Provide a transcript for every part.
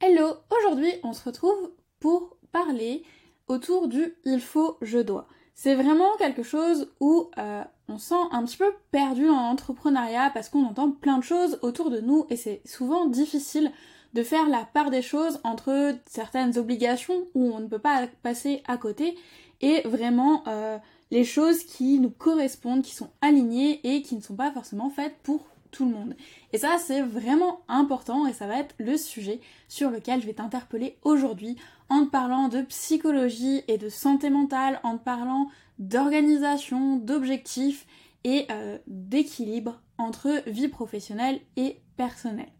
Hello, aujourd'hui on se retrouve pour parler autour du il faut, je dois. C'est vraiment quelque chose où euh, on sent un petit peu perdu dans l'entrepreneuriat parce qu'on entend plein de choses autour de nous et c'est souvent difficile de faire la part des choses entre certaines obligations où on ne peut pas passer à côté et vraiment euh, les choses qui nous correspondent, qui sont alignées et qui ne sont pas forcément faites pour tout le monde. Et ça, c'est vraiment important et ça va être le sujet sur lequel je vais t'interpeller aujourd'hui en te parlant de psychologie et de santé mentale, en te parlant d'organisation, d'objectifs et euh, d'équilibre entre vie professionnelle et personnelle.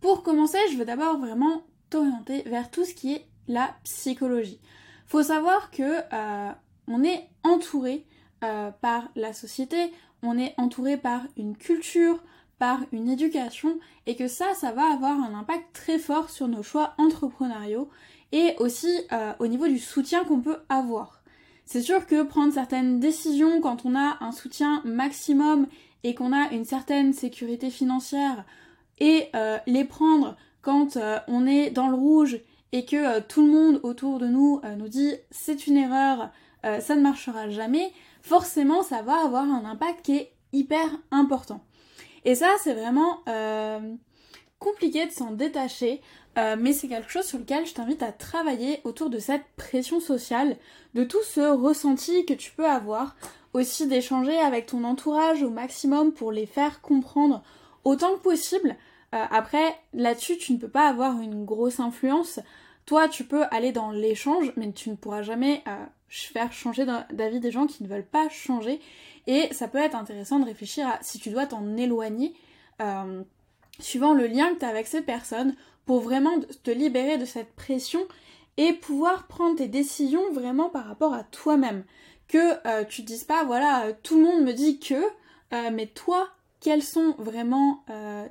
Pour commencer, je veux d'abord vraiment t'orienter vers tout ce qui est la psychologie. Faut savoir que euh, on est entouré euh, par la société, on est entouré par une culture, par une éducation, et que ça, ça va avoir un impact très fort sur nos choix entrepreneuriaux et aussi euh, au niveau du soutien qu'on peut avoir. C'est sûr que prendre certaines décisions quand on a un soutien maximum et qu'on a une certaine sécurité financière et euh, les prendre quand euh, on est dans le rouge et que tout le monde autour de nous nous dit c'est une erreur, ça ne marchera jamais, forcément ça va avoir un impact qui est hyper important. Et ça, c'est vraiment euh, compliqué de s'en détacher, euh, mais c'est quelque chose sur lequel je t'invite à travailler autour de cette pression sociale, de tout ce ressenti que tu peux avoir, aussi d'échanger avec ton entourage au maximum pour les faire comprendre autant que possible. Euh, après, là-dessus, tu ne peux pas avoir une grosse influence. Toi, tu peux aller dans l'échange, mais tu ne pourras jamais faire changer d'avis des gens qui ne veulent pas changer. Et ça peut être intéressant de réfléchir à si tu dois t'en éloigner, euh, suivant le lien que tu as avec ces personnes, pour vraiment te libérer de cette pression et pouvoir prendre tes décisions vraiment par rapport à toi-même. Que euh, tu te dises pas, voilà, tout le monde me dit que, euh, mais toi, quels sont vraiment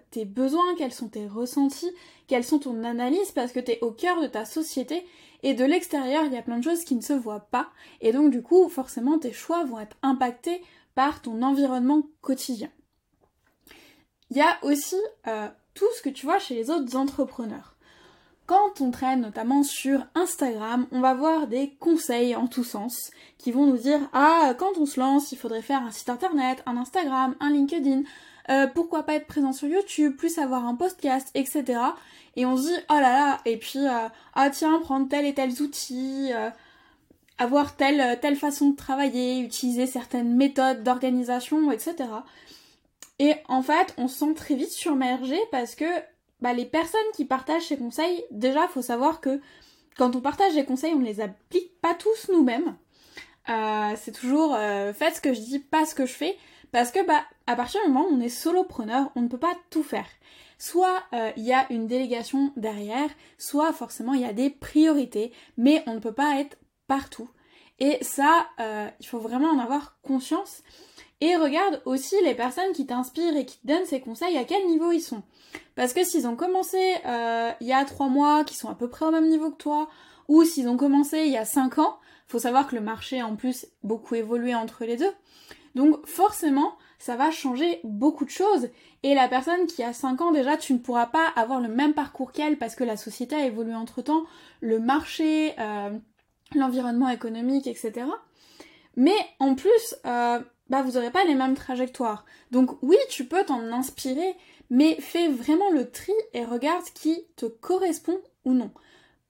tes besoins, quels sont tes ressentis, quelles sont ton analyse, parce que tu es au cœur de ta société et de l'extérieur, il y a plein de choses qui ne se voient pas, et donc du coup, forcément, tes choix vont être impactés par ton environnement quotidien. Il y a aussi euh, tout ce que tu vois chez les autres entrepreneurs. Quand on traîne notamment sur Instagram, on va voir des conseils en tous sens qui vont nous dire ah quand on se lance, il faudrait faire un site internet, un Instagram, un LinkedIn, euh, pourquoi pas être présent sur YouTube, plus avoir un podcast, etc. Et on se dit oh là là, et puis euh, ah tiens prendre tel et tel outils, avoir telle, telle façon de travailler, utiliser certaines méthodes d'organisation, etc. Et en fait, on se sent très vite submergé parce que bah, les personnes qui partagent ces conseils, déjà, faut savoir que quand on partage des conseils, on ne les applique pas tous nous-mêmes. Euh, c'est toujours euh, faites ce que je dis, pas ce que je fais, parce que bah à partir du moment où on est solopreneur, on ne peut pas tout faire. Soit euh, il y a une délégation derrière, soit forcément il y a des priorités, mais on ne peut pas être partout. Et ça, euh, il faut vraiment en avoir conscience. Et regarde aussi les personnes qui t'inspirent et qui te donnent ces conseils, à quel niveau ils sont. Parce que s'ils ont commencé euh, il y a trois mois, qui sont à peu près au même niveau que toi, ou s'ils ont commencé il y a cinq ans, faut savoir que le marché en plus beaucoup évolué entre les deux. Donc forcément, ça va changer beaucoup de choses. Et la personne qui a 5 ans déjà, tu ne pourras pas avoir le même parcours qu'elle parce que la société a évolué entre temps, le marché, euh, l'environnement économique, etc. Mais en plus, euh, bah vous n'aurez pas les mêmes trajectoires. Donc oui, tu peux t'en inspirer, mais fais vraiment le tri et regarde qui te correspond ou non.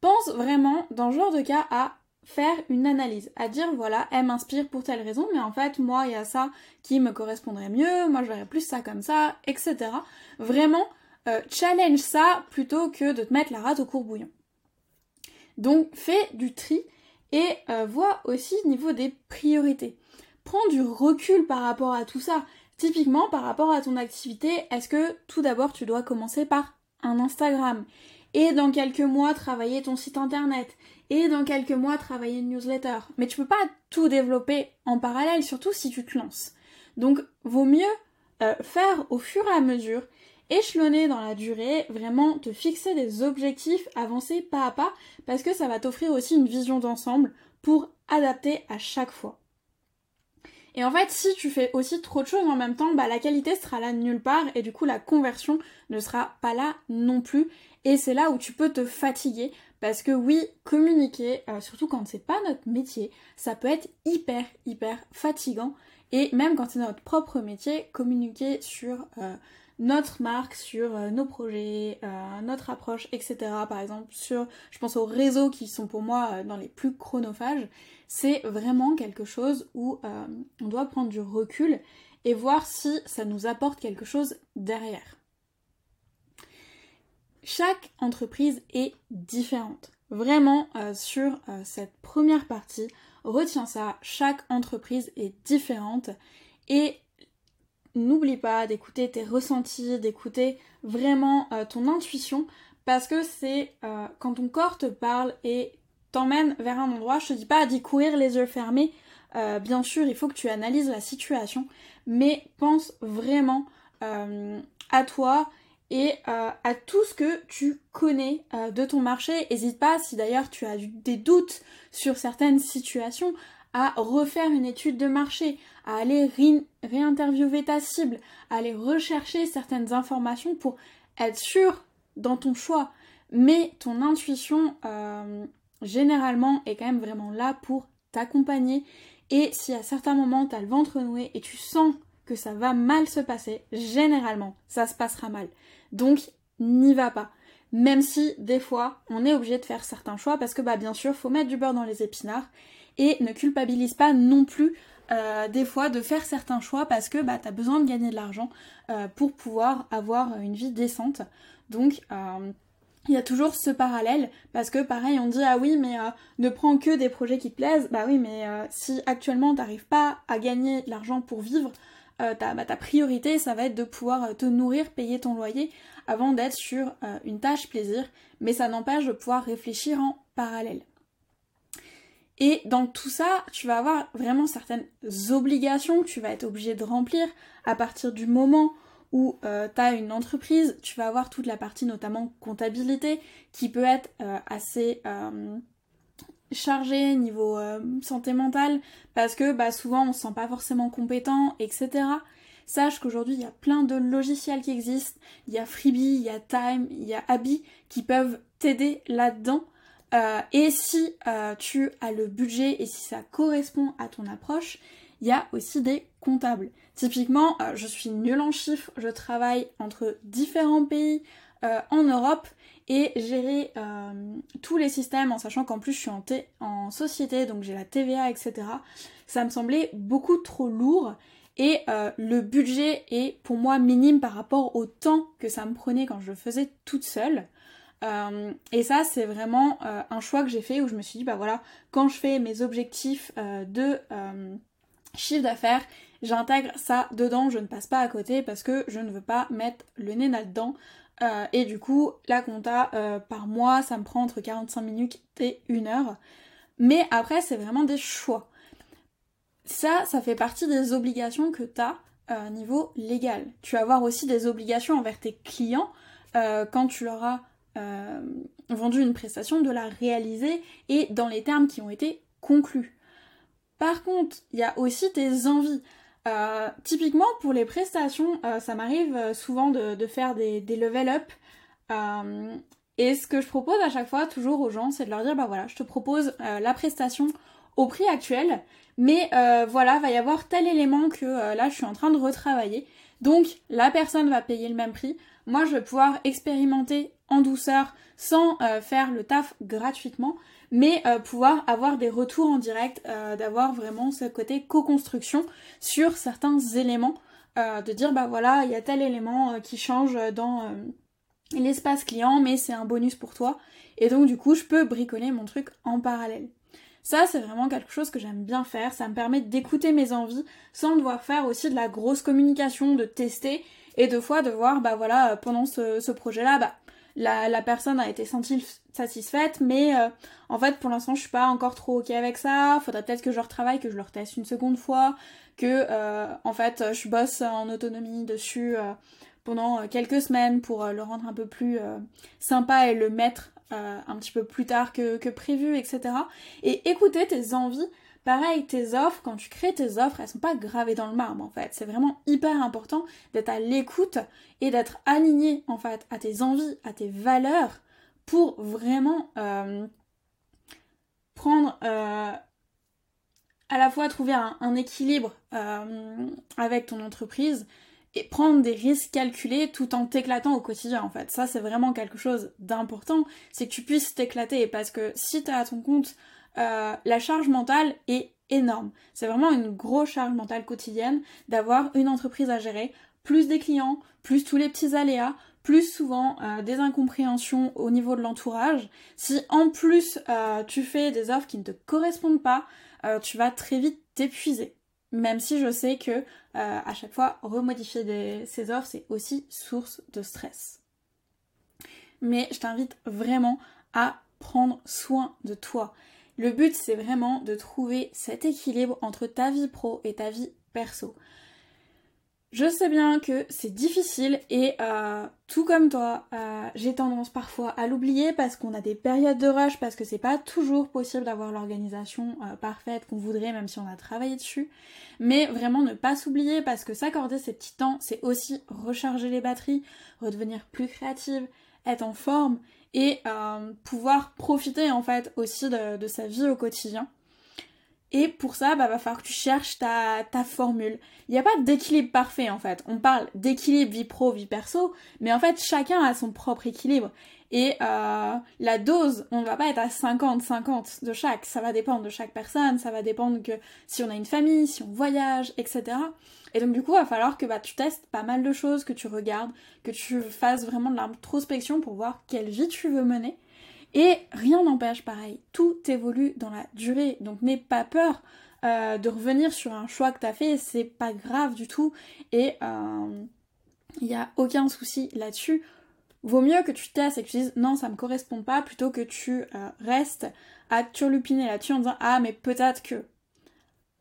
Pense vraiment, dans ce genre de cas, à faire une analyse, à dire voilà, elle m'inspire pour telle raison, mais en fait, moi, il y a ça qui me correspondrait mieux, moi, je verrais plus ça comme ça, etc. Vraiment, euh, challenge ça plutôt que de te mettre la rate au courbouillon. Donc, fais du tri et euh, vois aussi niveau des priorités. Prends du recul par rapport à tout ça. Typiquement, par rapport à ton activité, est-ce que tout d'abord tu dois commencer par un Instagram? Et dans quelques mois travailler ton site internet et dans quelques mois travailler une newsletter. Mais tu peux pas tout développer en parallèle, surtout si tu te lances. Donc, vaut mieux euh, faire au fur et à mesure échelonner dans la durée, vraiment te fixer des objectifs, avancer pas à pas, parce que ça va t'offrir aussi une vision d'ensemble pour adapter à chaque fois. Et en fait, si tu fais aussi trop de choses en même temps, bah, la qualité sera là nulle part et du coup la conversion ne sera pas là non plus. Et c'est là où tu peux te fatiguer parce que oui, communiquer, euh, surtout quand c'est pas notre métier, ça peut être hyper hyper fatigant. Et même quand c'est notre propre métier, communiquer sur euh, notre marque, sur euh, nos projets, notre approche, etc. Par exemple, sur, je pense aux réseaux qui sont pour moi dans les plus chronophages, c'est vraiment quelque chose où on doit prendre du recul et voir si ça nous apporte quelque chose derrière. Chaque entreprise est différente. Vraiment, euh, sur euh, cette première partie, retiens ça, chaque entreprise est différente et n'oublie pas d'écouter tes ressentis, d'écouter vraiment euh, ton intuition parce que c'est quand ton corps te parle et t'emmène vers un endroit, je te dis pas d'y courir les yeux fermés, bien sûr il faut que tu analyses la situation, mais pense vraiment à toi et à tout ce que tu connais euh, de ton marché. N'hésite pas, si d'ailleurs tu as des doutes sur certaines situations, à refaire une étude de marché, à aller réinterviewer ta cible, à aller rechercher certaines informations pour être sûr dans ton choix. Mais ton intuition, euh, généralement, est quand même vraiment là pour t'accompagner. Et si à certains moments tu as le ventre noué et tu sens que ça va mal se passer, généralement, ça se passera mal. Donc, n'y va pas. Même si, des fois, on est obligé de faire certains choix parce que, bah, bien sûr, faut mettre du beurre dans les épinards et ne culpabilise pas non plus euh, des fois de faire certains choix parce que bah, tu besoin de gagner de l'argent euh, pour pouvoir avoir une vie décente. Donc euh, il y a toujours ce parallèle parce que pareil on dit ah oui mais ne prends que des projets qui te plaisent bah oui mais si actuellement t'arrives pas à gagner de l'argent pour vivre euh, bah, ta, priorité, ça va être de pouvoir euh, te nourrir, payer ton loyer, avant d'être sur euh, une tâche plaisir, mais ça n'empêche de pouvoir réfléchir en parallèle. Et dans tout ça, tu vas avoir vraiment certaines obligations que tu vas être obligé de remplir à partir du moment où tu as une entreprise, tu vas avoir toute la partie notamment comptabilité qui peut être assez chargé niveau euh, santé mentale parce que bah, souvent on se sent pas forcément compétent, etc. Sache qu'aujourd'hui il y a plein de logiciels qui existent, il y a Freebie, il y a Time, il y a Abby qui peuvent t'aider là-dedans. Euh, et si euh, tu as le budget et si ça correspond à ton approche, il y a aussi des comptables. Typiquement, je suis nulle en chiffres, je travaille entre différents pays en Europe et gérer euh, tous les systèmes en sachant qu'en plus je suis en, en société donc j'ai la TVA etc. Ça me semblait beaucoup trop lourd et euh, le budget est pour moi minime par rapport au temps que ça me prenait quand je le faisais toute seule. Euh, et ça c'est vraiment un choix que j'ai fait où je me suis dit bah voilà quand je fais mes objectifs de chiffre d'affaires j'intègre ça dedans, je ne passe pas à côté parce que je ne veux pas mettre le nez là-dedans. Euh, et du coup, la compta euh, par mois, ça me prend entre 45 minutes et 1 heure. Mais après, c'est vraiment des choix. Ça, ça fait partie des obligations que tu as euh, niveau légal. Tu vas avoir aussi des obligations envers tes clients quand tu leur as vendu une prestation de la réaliser et dans les termes qui ont été conclus. Par contre, il y a aussi tes envies. Euh, typiquement pour les prestations, euh, ça m'arrive euh, souvent de, faire des, level up. et ce que je propose à chaque fois, toujours aux gens, c'est de leur dire bah voilà, je te propose la prestation au prix actuel, mais voilà, va y avoir tel élément que là je suis en train de retravailler. Donc la personne va payer le même prix. Moi je vais pouvoir expérimenter en douceur sans faire le taf gratuitement mais euh, pouvoir avoir des retours en direct, euh, d'avoir vraiment ce côté co-construction sur certains éléments, euh, de dire bah voilà, il y a tel élément qui change dans l'espace client, mais c'est un bonus pour toi, et donc du coup je peux bricoler mon truc en parallèle. Ça, c'est vraiment quelque chose que j'aime bien faire. Ça me permet d'écouter mes envies sans devoir faire aussi de la grosse communication, de tester et de fois de voir, bah voilà, pendant ce, ce projet-là, bah la, personne a été sentie satisfaite, mais euh, en fait pour l'instant je suis pas encore trop ok avec ça, faudrait peut-être que je retravaille, que je le reteste une seconde fois, que euh, en fait je bosse en autonomie dessus euh, pendant quelques semaines pour le rendre un peu plus sympa et le mettre un petit peu plus tard que, que prévu, etc. Et écouter tes envies Pareil, tes offres, quand tu crées tes offres, elles sont pas gravées dans le marbre en fait. C'est vraiment hyper important d'être à l'écoute et d'être aligné en fait à tes envies, à tes valeurs pour vraiment euh, prendre euh, à la fois trouver un, équilibre euh, avec ton entreprise et prendre des risques calculés tout en t'éclatant au quotidien en fait. Ça c'est vraiment quelque chose d'important, c'est que tu puisses t'éclater parce que si tu as à ton compte euh, la charge mentale est énorme. C'est vraiment une grosse charge mentale quotidienne d'avoir une entreprise à gérer, plus des clients, plus tous les petits aléas, plus souvent euh, des incompréhensions au niveau de l'entourage. Si en plus euh, tu fais des offres qui ne te correspondent pas, tu vas très vite t'épuiser. Même si je sais que à chaque fois remodifier ces offres c'est aussi source de stress. Mais je t'invite vraiment à prendre soin de toi. Le but, c'est vraiment de trouver cet équilibre entre ta vie pro et ta vie perso. Je sais bien que c'est difficile et euh, tout comme toi, euh, j'ai tendance parfois à l'oublier parce qu'on a des périodes de rush, parce que c'est pas toujours possible d'avoir l'organisation euh, parfaite qu'on voudrait, même si on a travaillé dessus. Mais vraiment ne pas s'oublier parce que s'accorder ces petits temps, c'est aussi recharger les batteries, redevenir plus créative, être en forme et euh, pouvoir profiter en fait aussi de, sa vie au quotidien. Et pour ça, bah, va falloir que tu cherches ta, ta formule. Il n'y a pas d'équilibre parfait en fait. On parle d'équilibre vie pro, vie perso, mais en fait chacun a son propre équilibre. Et euh, la dose, on ne va pas être à 50-50 de chaque. Ça va dépendre de chaque personne, ça va dépendre que si on a une famille, si on voyage, etc. Et donc du coup, il va falloir que bah, tu testes pas mal de choses, que tu regardes, que tu fasses vraiment de l'introspection pour voir quelle vie tu veux mener. Et rien n'empêche, pareil, tout évolue dans la durée. Donc n'aie pas peur euh, de revenir sur un choix que tu as fait, c'est pas grave du tout. Et il euh, n'y a aucun souci là-dessus vaut mieux que tu testes et que tu dises non, ça me correspond pas, plutôt que tu euh, restes à turlupiner là-dessus en disant ah, mais peut-être que.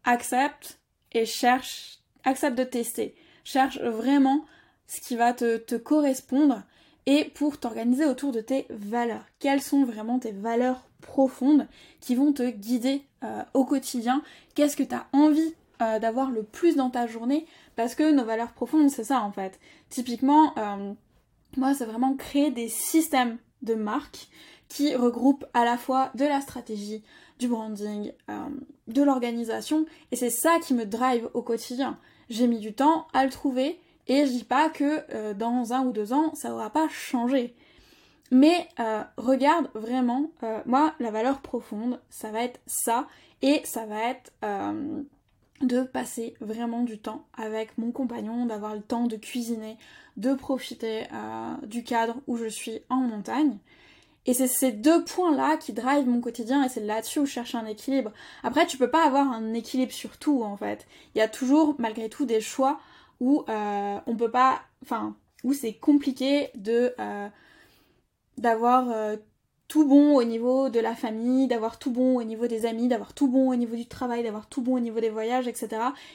Accepte et cherche, accepte de tester. Cherche vraiment ce qui va te, correspondre et pour t'organiser autour de tes valeurs. Quelles sont vraiment tes valeurs profondes qui vont te guider euh, au quotidien? Qu'est-ce que tu as envie euh, d'avoir le plus dans ta journée? Parce que nos valeurs profondes, c'est ça en fait. Typiquement, moi, c'est vraiment créer des systèmes de marque qui regroupent à la fois de la stratégie, du branding, euh, de l'organisation, et c'est ça qui me drive au quotidien. J'ai mis du temps à le trouver, et je dis pas que euh, dans un ou deux ans, ça aura pas changé. Mais euh, regarde vraiment, moi, la valeur profonde, ça va être ça, et ça va être de passer vraiment du temps avec mon compagnon, d'avoir le temps de cuisiner, de profiter euh, du cadre où je suis en montagne. Et c'est ces deux points-là qui drivent mon quotidien et c'est là-dessus où je cherche un équilibre. Après, tu peux pas avoir un équilibre sur tout en fait. Il y a toujours malgré tout des choix où euh, on peut pas, enfin, où c'est compliqué de euh, d'avoir tout bon au niveau de la famille, d'avoir tout bon au niveau des amis, d'avoir tout bon au niveau du travail, d'avoir tout bon au niveau des voyages, etc.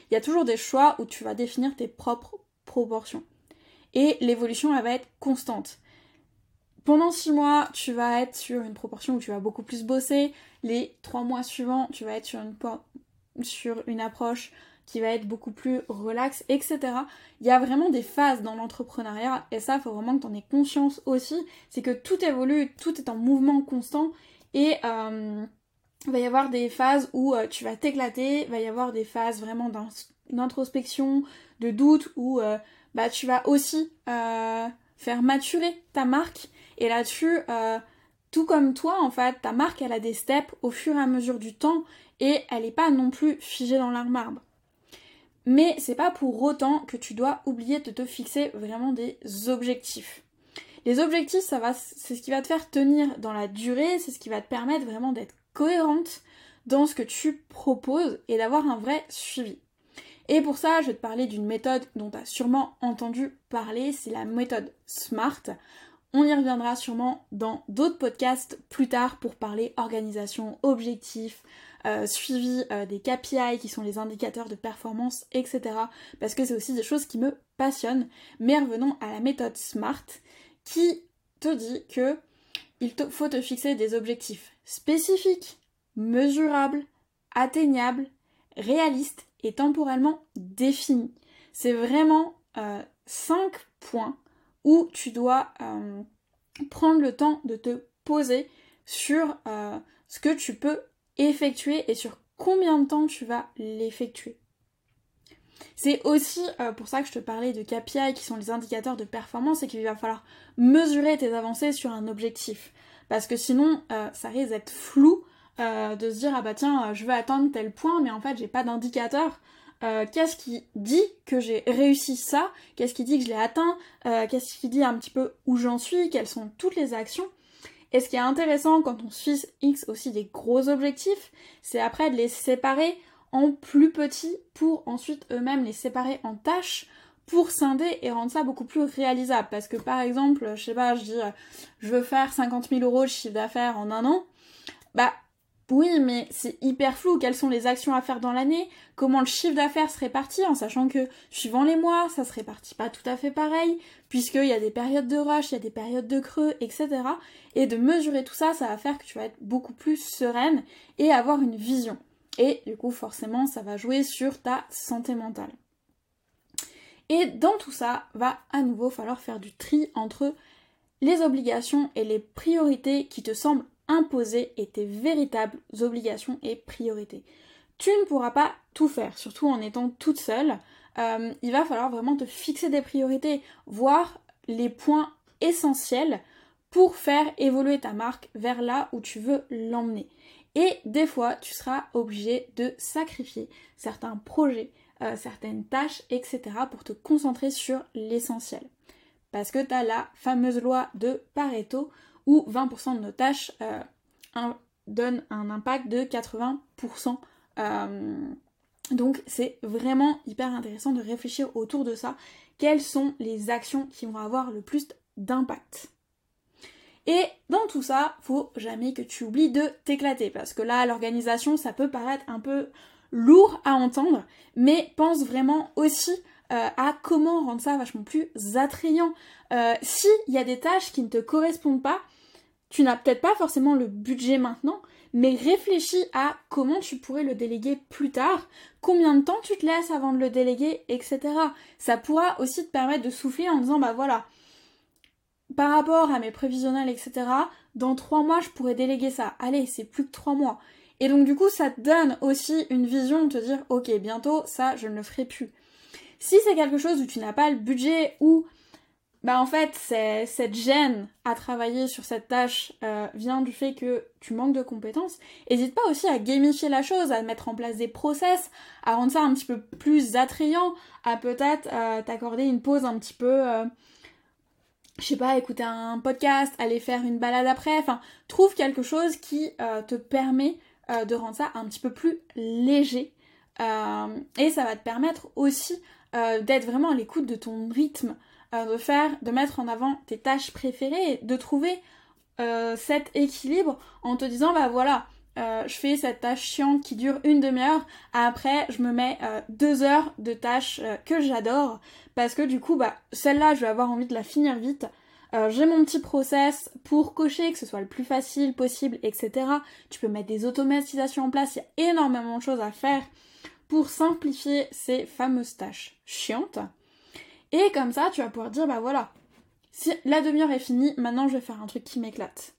Il y a toujours des choix où tu vas définir tes propres proportions. Et l'évolution, elle va être constante. Pendant six mois, tu vas être sur une proportion où tu vas beaucoup plus bosser. Les trois mois suivants, tu vas être sur une, sur une approche qui va être beaucoup plus relax, etc. Il y a vraiment des phases dans l'entrepreneuriat et ça, il faut vraiment que tu en aies conscience aussi. C'est que tout évolue, tout est en mouvement constant et euh, il va y avoir des phases où euh, tu vas t'éclater, il va y avoir des phases vraiment d'introspection, de doute où euh, bah, tu vas aussi faire maturer ta marque et là-dessus, tout comme toi, en fait, ta marque, elle a des steps au fur et à mesure du temps et elle n'est pas non plus figée dans l'arbre. Mais c'est pas pour autant que tu dois oublier de te fixer vraiment des objectifs. Les objectifs, ça va, c'est ce qui va te faire tenir dans la durée, c'est ce qui va te permettre vraiment d'être cohérente dans ce que tu proposes et d'avoir un vrai suivi. Et pour ça, je vais te parler d'une méthode dont tu as sûrement entendu parler, c'est la méthode SMART. On y reviendra sûrement dans d'autres podcasts plus tard pour parler organisation, objectifs, euh, suivi euh, des KPI qui sont les indicateurs de performance, etc. Parce que c'est aussi des choses qui me passionnent. Mais revenons à la méthode SMART qui te dit que il faut te fixer des objectifs spécifiques, mesurables, atteignable, réaliste et temporellement défini. C'est vraiment euh, cinq points où tu dois euh, prendre le temps de te poser sur euh, ce que tu peux effectuer et sur combien de temps tu vas l'effectuer. C'est aussi euh, pour ça que je te parlais de KPI qui sont les indicateurs de performance et qu'il va falloir mesurer tes avancées sur un objectif. Parce que sinon, euh, ça risque d'être flou de se dire ah bah tiens, je veux atteindre tel point, mais en fait j'ai pas d'indicateur. qu'est-ce qui dit que j'ai réussi ça? Qu'est-ce qui dit que je l'ai atteint? Qu'est-ce qui dit un petit peu où j'en suis? Quelles sont toutes les actions? Et ce qui est intéressant quand on se X aussi des gros objectifs, c'est après de les séparer en plus petits pour ensuite eux-mêmes les séparer en tâches pour scinder et rendre ça beaucoup plus réalisable. Parce que par exemple, je sais pas, je dis je veux faire 50 000 euros de chiffre d'affaires en un an, bah oui, mais c'est hyper flou. Quelles sont les actions à faire dans l'année? Comment le chiffre d'affaires se répartit En sachant que suivant les mois, ça se répartit pas tout à fait pareil, puisqu'il y a des périodes de rush, il y a des périodes de creux, etc. Et de mesurer tout ça, ça va faire que tu vas être beaucoup plus sereine et avoir une vision. Et du coup, forcément, ça va jouer sur ta santé mentale. Et dans tout ça, va à nouveau falloir faire du tri entre les obligations et les priorités qui te semblent imposer et tes véritables obligations et priorités. Tu ne pourras pas tout faire, surtout en étant toute seule. Euh, il va falloir vraiment te fixer des priorités, voir les points essentiels pour faire évoluer ta marque vers là où tu veux l'emmener. Et des fois, tu seras obligé de sacrifier certains projets, euh, certaines tâches, etc. pour te concentrer sur l'essentiel. Parce que tu as la fameuse loi de Pareto où 20% de nos tâches euh, donnent un impact de 80%. Euh, donc c'est vraiment hyper intéressant de réfléchir autour de ça. Quelles sont les actions qui vont avoir le plus d'impact? Et dans tout ça, faut jamais que tu oublies de t'éclater parce que là, l'organisation, ça peut paraître un peu lourd à entendre, mais pense vraiment aussi euh, à comment rendre ça vachement plus attrayant. S'il y a des tâches qui ne te correspondent pas, tu n'as peut-être pas forcément le budget maintenant, mais réfléchis à comment tu pourrais le déléguer plus tard, combien de temps tu te laisses avant de le déléguer, etc. Ça pourra aussi te permettre de souffler en disant bah voilà, par rapport à mes prévisionnels, etc., dans trois mois je pourrais déléguer ça. Allez, c'est plus que trois mois. Et donc du coup ça te donne aussi une vision de te dire ok bientôt ça je ne le ferai plus. Si c'est quelque chose où tu n'as pas le budget ou bah en fait, cette gêne à travailler sur cette tâche euh, vient du fait que tu manques de compétences. N'hésite pas aussi à gamifier la chose, à mettre en place des process, à rendre ça un petit peu plus attrayant, à peut-être euh, t'accorder une pause un petit peu, euh, je sais pas, écouter un podcast, aller faire une balade après. Enfin, trouve quelque chose qui te permet de rendre ça un petit peu plus léger. et ça va te permettre aussi d'être vraiment à l'écoute de ton rythme. Euh, de faire, de mettre en avant tes tâches préférées, de trouver euh, cet équilibre en te disant bah voilà, euh, je fais cette tâche chiante qui dure une demi-heure, après je me mets deux heures de tâches que j'adore, parce que du coup bah celle-là je vais avoir envie de la finir vite. j'ai mon petit process pour cocher, que ce soit le plus facile possible, etc. Tu peux mettre des automatisations en place, il y a énormément de choses à faire pour simplifier ces fameuses tâches chiantes. Et comme ça, tu vas pouvoir dire, bah voilà, si la demi-heure est finie, maintenant je vais faire un truc qui m'éclate.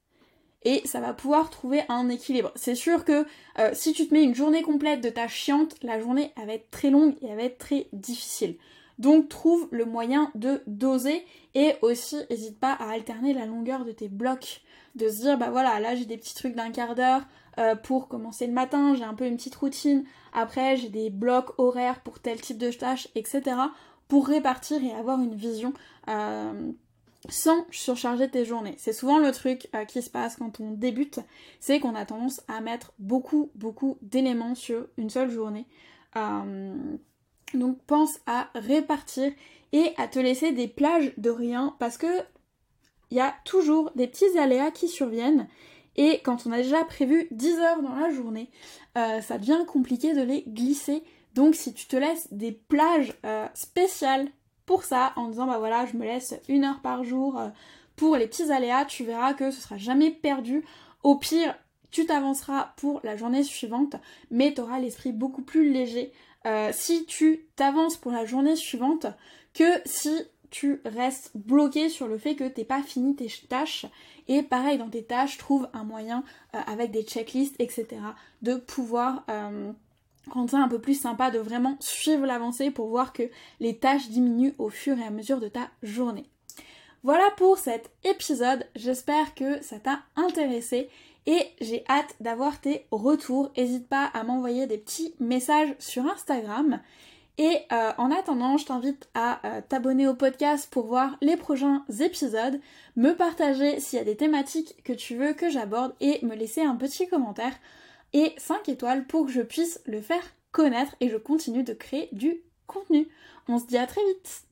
Et ça va pouvoir trouver un équilibre. C'est sûr que euh, si tu te mets une journée complète de tâches chiantes, la journée va être très longue et elle va être très difficile. Donc trouve le moyen de doser et aussi n'hésite pas à alterner la longueur de tes blocs. De se dire bah voilà là j'ai des petits trucs d'un quart d'heure euh, pour commencer le matin, j'ai un peu une petite routine, après j'ai des blocs horaires pour tel type de tâches, etc pour répartir et avoir une vision euh, sans surcharger tes journées. C'est souvent le truc euh, qui se passe quand on débute, c'est qu'on a tendance à mettre beaucoup, beaucoup d'éléments sur une seule journée. Euh, donc pense à répartir et à te laisser des plages de rien parce que il y a toujours des petits aléas qui surviennent et quand on a déjà prévu 10 heures dans la journée, ça devient compliqué de les glisser donc si tu te laisses des plages euh, spéciales pour ça, en disant bah voilà, je me laisse une heure par jour euh, pour les petits aléas, tu verras que ce sera jamais perdu. Au pire, tu t'avanceras pour la journée suivante, mais tu auras l'esprit beaucoup plus léger euh, si tu t'avances pour la journée suivante que si tu restes bloqué sur le fait que t'es pas fini tes tâches. Et pareil, dans tes tâches, trouve un moyen avec des checklists, etc. de pouvoir rendre ça un peu plus sympa, de vraiment suivre l'avancée pour voir que les tâches diminuent au fur et à mesure de ta journée. Voilà pour cet épisode, j'espère que ça t'a intéressé et j'ai hâte d'avoir tes retours. N'hésite pas à m'envoyer des petits messages sur Instagram. Et euh, en attendant, je t'invite à euh, t'abonner au podcast pour voir les prochains épisodes, me partager s'il y a des thématiques que tu veux que j'aborde et me laisser un petit commentaire et 5 étoiles pour que je puisse le faire connaître et je continue de créer du contenu. On se dit à très vite